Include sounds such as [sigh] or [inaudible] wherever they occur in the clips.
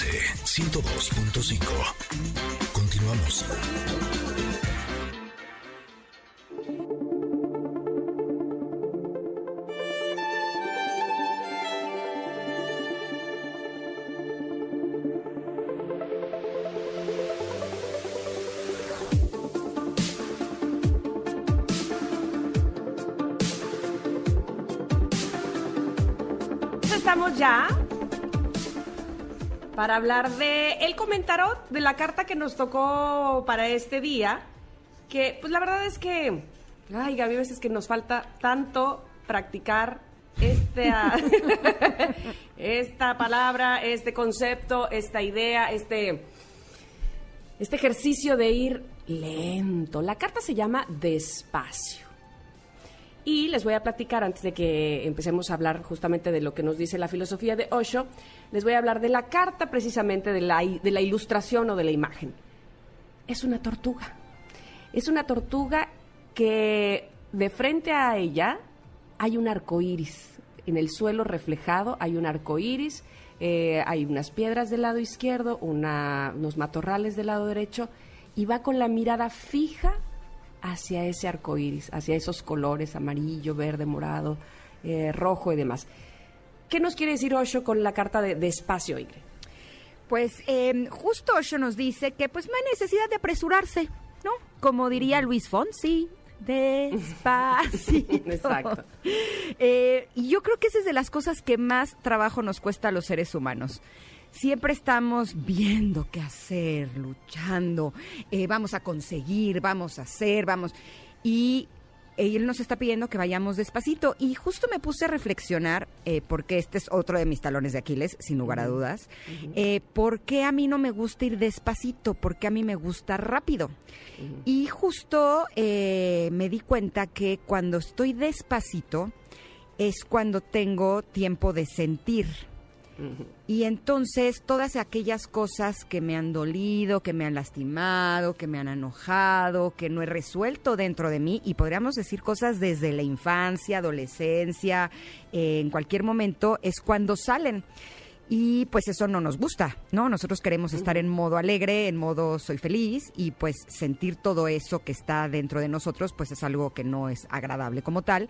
MBS 102.5. Continuamos. estamos ya para hablar de el comentario de la carta que nos tocó para este día. Que, pues la verdad es que, ay, Gaby, a veces que nos falta tanto practicar este, [laughs] esta palabra, este concepto, esta idea, este, este ejercicio de ir lento. La carta se llama despacio. Y les voy a platicar, antes de que empecemos a hablar justamente de lo que nos dice la filosofía de Osho, les voy a hablar de la carta precisamente de la, de la ilustración o de la imagen. Es una tortuga. Es una tortuga que de frente a ella hay un arco iris. En el suelo reflejado hay un arco iris, eh, hay unas piedras del lado izquierdo, unos matorrales del lado derecho, y va con la mirada fija hacia ese arco iris, hacia esos colores amarillo, verde, morado, eh, rojo y demás. ¿Qué nos quiere decir Osho con la carta de, espacio, Ingrid? Pues em, justo Osho nos dice que pues no hay necesidad de apresurarse, ¿no? Como diría Luis Fonsi, [laughs] despacio. Exacto. Eh, y yo creo que esa es de las cosas que más trabajo nos cuesta a los seres humanos siempre estamos viendo qué hacer, luchando, eh, vamos a conseguir, vamos a hacer, vamos. Y él nos está pidiendo que vayamos despacito. Y justo me puse a reflexionar, eh, porque este es otro de mis talones de Aquiles, sin lugar a dudas, eh, por qué a mí no me gusta ir despacito, por qué a mí me gusta rápido. Y justo me di cuenta que cuando estoy despacito es cuando tengo tiempo de sentir y entonces todas aquellas cosas que me han dolido, que me han lastimado, que me han enojado, que no he resuelto dentro de mí, y podríamos decir cosas desde la infancia, adolescencia, eh, en cualquier momento, es cuando salen y pues eso no nos gusta, ¿no? Nosotros queremos estar en modo alegre, en modo soy feliz y pues sentir todo eso que está dentro de nosotros pues es algo que no es agradable como tal,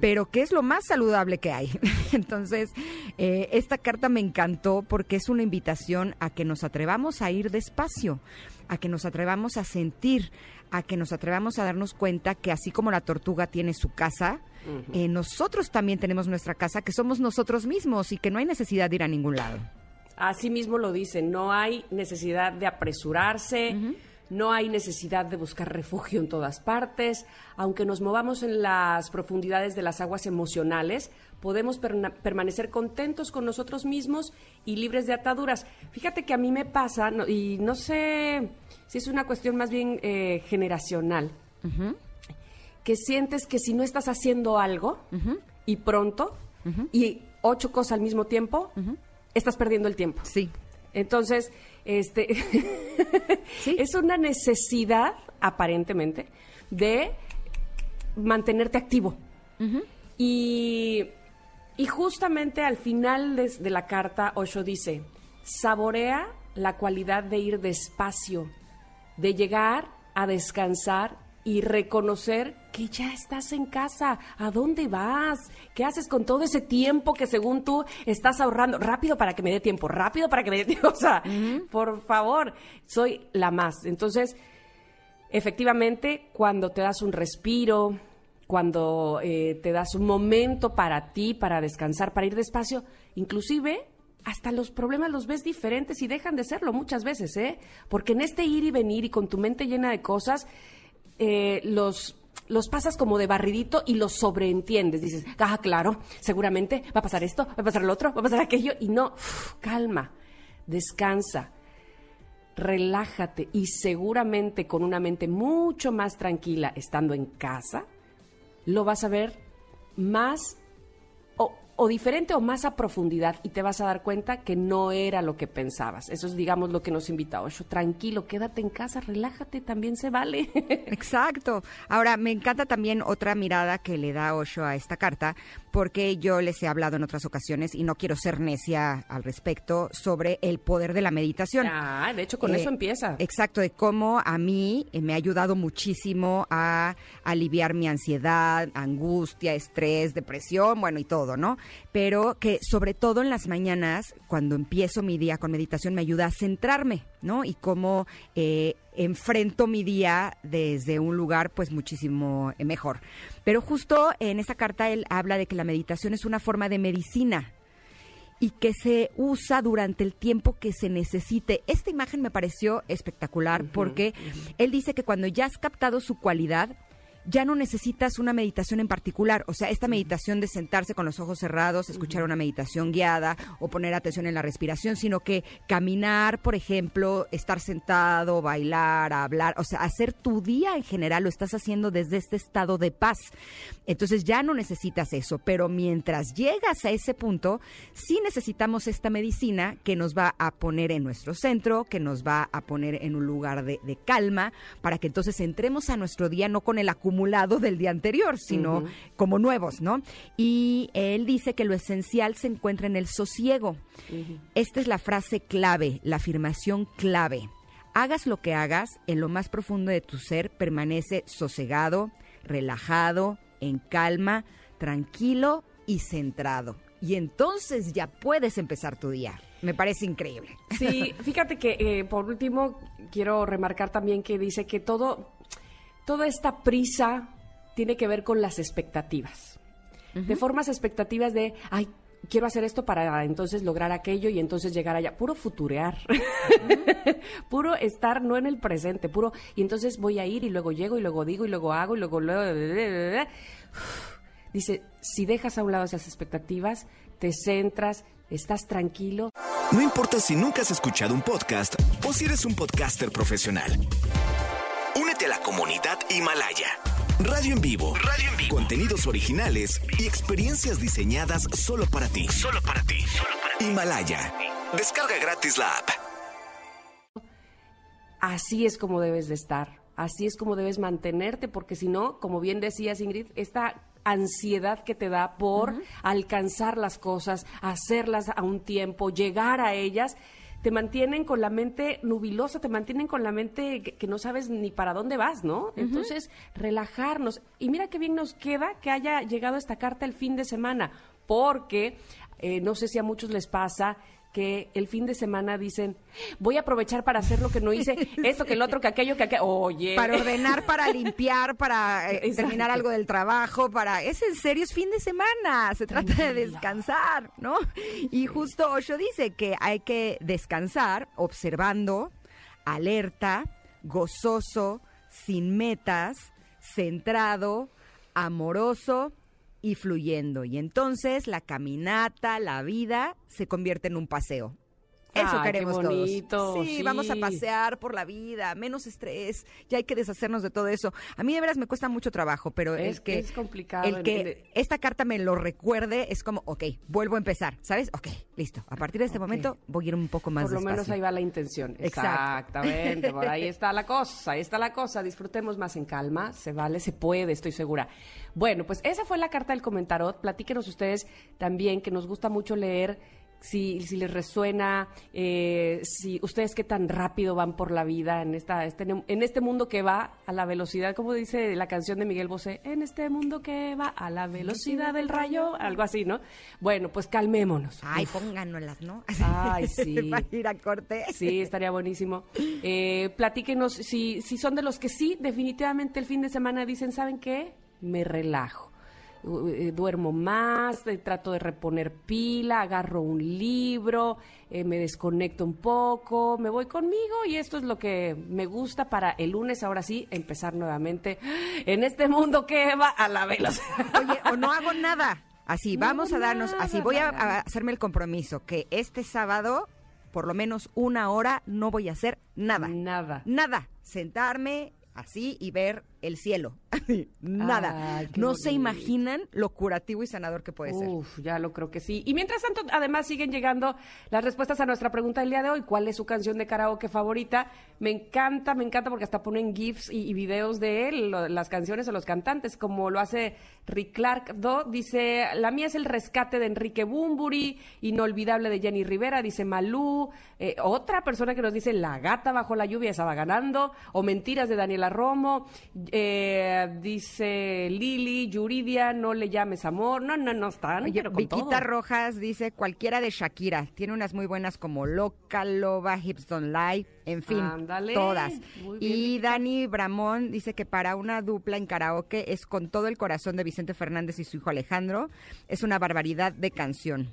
pero que es lo más saludable que hay. [laughs] Entonces, eh, esta carta me encantó porque es una invitación a que nos atrevamos a ir despacio, a que nos atrevamos a sentir, a que nos atrevamos a darnos cuenta que así como la tortuga tiene su casa, eh, nosotros también tenemos nuestra casa, que somos nosotros mismos y que no hay necesidad de ir a ningún lado. Así mismo lo dice, no hay necesidad de apresurarse, no hay necesidad de buscar refugio en todas partes, aunque nos movamos en las profundidades de las aguas emocionales, podemos permanecer contentos con nosotros mismos y libres de ataduras. Fíjate que a mí me pasa, y no sé si es una cuestión más bien eh, generacional, que sientes que si no estás haciendo algo y pronto y ocho cosas al mismo tiempo, estás perdiendo el tiempo. Sí. Entonces, este [laughs] es una necesidad, aparentemente, de mantenerte activo. y, y, justamente al final de, de la carta, Osho dice, saborea la cualidad de ir despacio, de llegar a descansar y reconocer que ya estás en casa. ¿A dónde vas? ¿Qué haces con todo ese tiempo que según tú estás ahorrando? Rápido para que me dé tiempo, rápido para que me dé tiempo. [laughs] O sea, por favor, soy la más. Entonces, efectivamente, cuando te das un respiro, cuando eh, te das un momento para ti, para descansar, para ir despacio, inclusive hasta los problemas los ves diferentes y dejan de serlo muchas veces, ¿eh? Porque en este ir y venir y con tu mente llena de cosas, eh, los los pasas como de barridito y los sobreentiendes. Dices, ah, claro, seguramente va a pasar esto, va a pasar lo otro, va a pasar aquello. Y no, calma, descansa, relájate y seguramente con una mente mucho más tranquila estando en casa, lo vas a ver más o diferente o más a profundidad y te vas a dar cuenta que no era lo que pensabas. Eso es, digamos, lo que nos invita Osho. Tranquilo, quédate en casa, relájate, también se vale. [laughs] Exacto. Ahora, me encanta también otra mirada que le da Osho a esta carta, porque yo les he hablado en otras ocasiones y no quiero ser necia al respecto sobre el poder de la meditación. Ah, de hecho, con eso eh, empieza. Exacto, de cómo a mí eh, me ha ayudado muchísimo a aliviar mi ansiedad, angustia, estrés, depresión, bueno, y todo, ¿no? Pero que sobre todo en las mañanas, cuando empiezo mi día con meditación, me ayuda a centrarme, ¿no? Y cómo eh, enfrento mi día desde un lugar pues muchísimo eh, mejor. Pero justo en esta carta él habla de que la meditación es una forma de medicina, y que se usa durante el tiempo que se necesite. Esta imagen me pareció espectacular porque él dice que cuando ya has captado su cualidad, ya no necesitas una meditación en particular. O sea, esta meditación de sentarse con los ojos cerrados, escuchar una meditación guiada o poner atención en la respiración, sino que caminar, por ejemplo, estar sentado, bailar, hablar, o sea, hacer tu día en general lo estás haciendo desde este estado de paz. Entonces ya no necesitas eso, pero mientras llegas a ese punto, sí necesitamos esta medicina que nos va a poner en nuestro centro, que nos va a poner en un lugar de, de calma, para que entonces entremos a nuestro día no con el acumulado del día anterior, sino como nuevos, ¿no? Y él dice que lo esencial se encuentra en el sosiego. Esta es la frase clave, la afirmación clave. Hagas lo que hagas, en lo más profundo de tu ser permanece sosegado, relajado, en calma, tranquilo y centrado. Y entonces ya puedes empezar tu día. Me parece increíble. Sí, [laughs] fíjate que eh, por último quiero remarcar también que dice que todo toda esta prisa tiene que ver con las expectativas. De formas expectativas de, ay, quiero hacer esto para entonces lograr aquello y entonces llegar allá. Puro futurear. [laughs] puro estar no en el presente, puro. Y entonces voy a ir y luego llego y luego digo y luego hago y luego. luego Dice, si dejas a un lado esas expectativas, te centras, estás tranquilo. No importa si nunca has escuchado un podcast o si eres un podcaster profesional la comunidad Himalaya. Radio en vivo. Radio en vivo. Contenidos originales y experiencias diseñadas solo para ti. Solo para ti. Himalaya. Descarga gratis la app. Así es como debes de estar. Así es como debes mantenerte, porque si no, como bien decías Ingrid, esta ansiedad que te da por alcanzar las cosas, hacerlas a un tiempo, llegar a ellas, te mantienen con la mente nubilosa, te mantienen con la mente que, no sabes ni para dónde vas, ¿no? Entonces, relajarnos. Y mira qué bien nos queda que haya llegado esta carta el fin de semana, porque eh, no sé si a muchos les pasa que el fin de semana dicen, voy a aprovechar para hacer lo que no hice, [laughs] esto, que el otro, que aquello, que aquello. Oye. Para ordenar, para [laughs] limpiar, para eh, terminar algo del trabajo, para... Es en serio, es fin de semana, se trata de descansar, ¿no? Y justo Osho dice que hay que descansar observando, alerta, gozoso, sin metas, centrado, amoroso y fluyendo. Y entonces la caminata, la vida, se convierte en un paseo. Eso queremos todos. Sí, vamos a pasear por la vida, menos estrés, ya hay que deshacernos de todo eso. A mí de veras me cuesta mucho trabajo, pero es, que es complicado. El que esta carta me lo recuerde es como, ok, vuelvo a empezar, ¿sabes? Ok, listo. A partir de este momento voy a ir un poco más Por lo menos ahí va la intención. Exactamente, por ahí [laughs] está la cosa, ahí está la cosa. Disfrutemos más en calma, se vale, se puede, estoy segura. Bueno, pues esa fue la carta del comentarot. Platíquenos ustedes también que nos gusta mucho leer si, si les resuena, eh, si ustedes qué tan rápido van por la vida en, esta, este, en este mundo que va a la velocidad, como dice la canción de Miguel Bosé, en este mundo que va a la velocidad del rayo, algo así, ¿no? Bueno, pues calmémonos. Ay, pónganoslas, ¿no? [laughs] Ay, sí. [laughs] Para ir a corte. Sí, estaría buenísimo. Eh, platíquenos si, si son de los que sí, definitivamente el fin de semana dicen, ¿saben qué? Me relajo eh, duermo más, eh, trato de reponer pila, agarro un libro, eh, me desconecto un poco, me voy conmigo y esto es lo que me gusta para el lunes, ahora sí, empezar nuevamente en este mundo que va a la velocidad. Oye, o no hago nada. Así, vamos a darnos, así voy a, a hacerme el compromiso que este sábado por lo menos una hora no voy a hacer nada. Nada. Nada. Sentarme, así y ver el cielo. [laughs] nada. no se imaginan lo curativo y sanador que puede ser. Uf, ya lo creo que sí. Y mientras tanto, además siguen llegando las respuestas a nuestra pregunta del día de hoy. ¿Cuál es su canción de karaoke favorita? Me encanta, me encanta porque hasta ponen GIFs y, videos de él, las canciones o los cantantes, como lo hace Rick Clark Do. Dice, la mía es el rescate de Enrique Bumburi, inolvidable de Jenny Rivera, dice Malú. Eh, otra persona que nos dice La gata bajo la lluvia estaba ganando, o Mentiras de Daniela Romo. Eh, dice Lili, Yuridia, no le llames amor. No, no, no están. Viquita Rojas dice cualquiera de Shakira. Tiene unas muy buenas como Loca, Loba, Hips Don't Lie. En fin, todas. y Dani Bramón dice que para una dupla en karaoke es con todo el corazón de Vicente Fernández y su hijo Alejandro. Es una barbaridad de canción.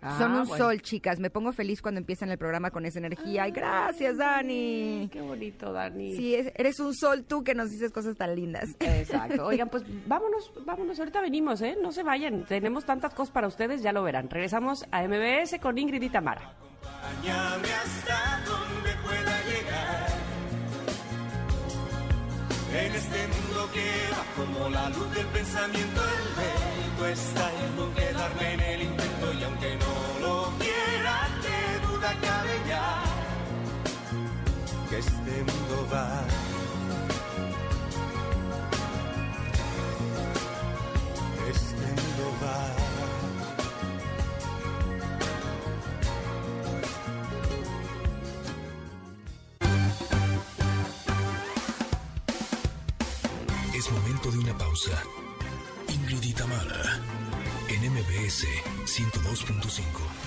Son ah, un sol, chicas. Me pongo feliz cuando empiezan el programa con esa energía. Ay, gracias, Dani. Qué bonito, Dani. Sí, eres un sol tú que nos dices cosas tan lindas. Exacto. [laughs] Oigan, pues vámonos, vámonos. Ahorita venimos, ¿eh? No se vayan. Tenemos tantas cosas para ustedes, ya lo verán. Regresamos a MBS con Ingrid y Tamara. hasta donde pueda llegar. En este mundo que va como la luz del pensamiento, el está pausa. Ingrid Mara, en MBS 102.5.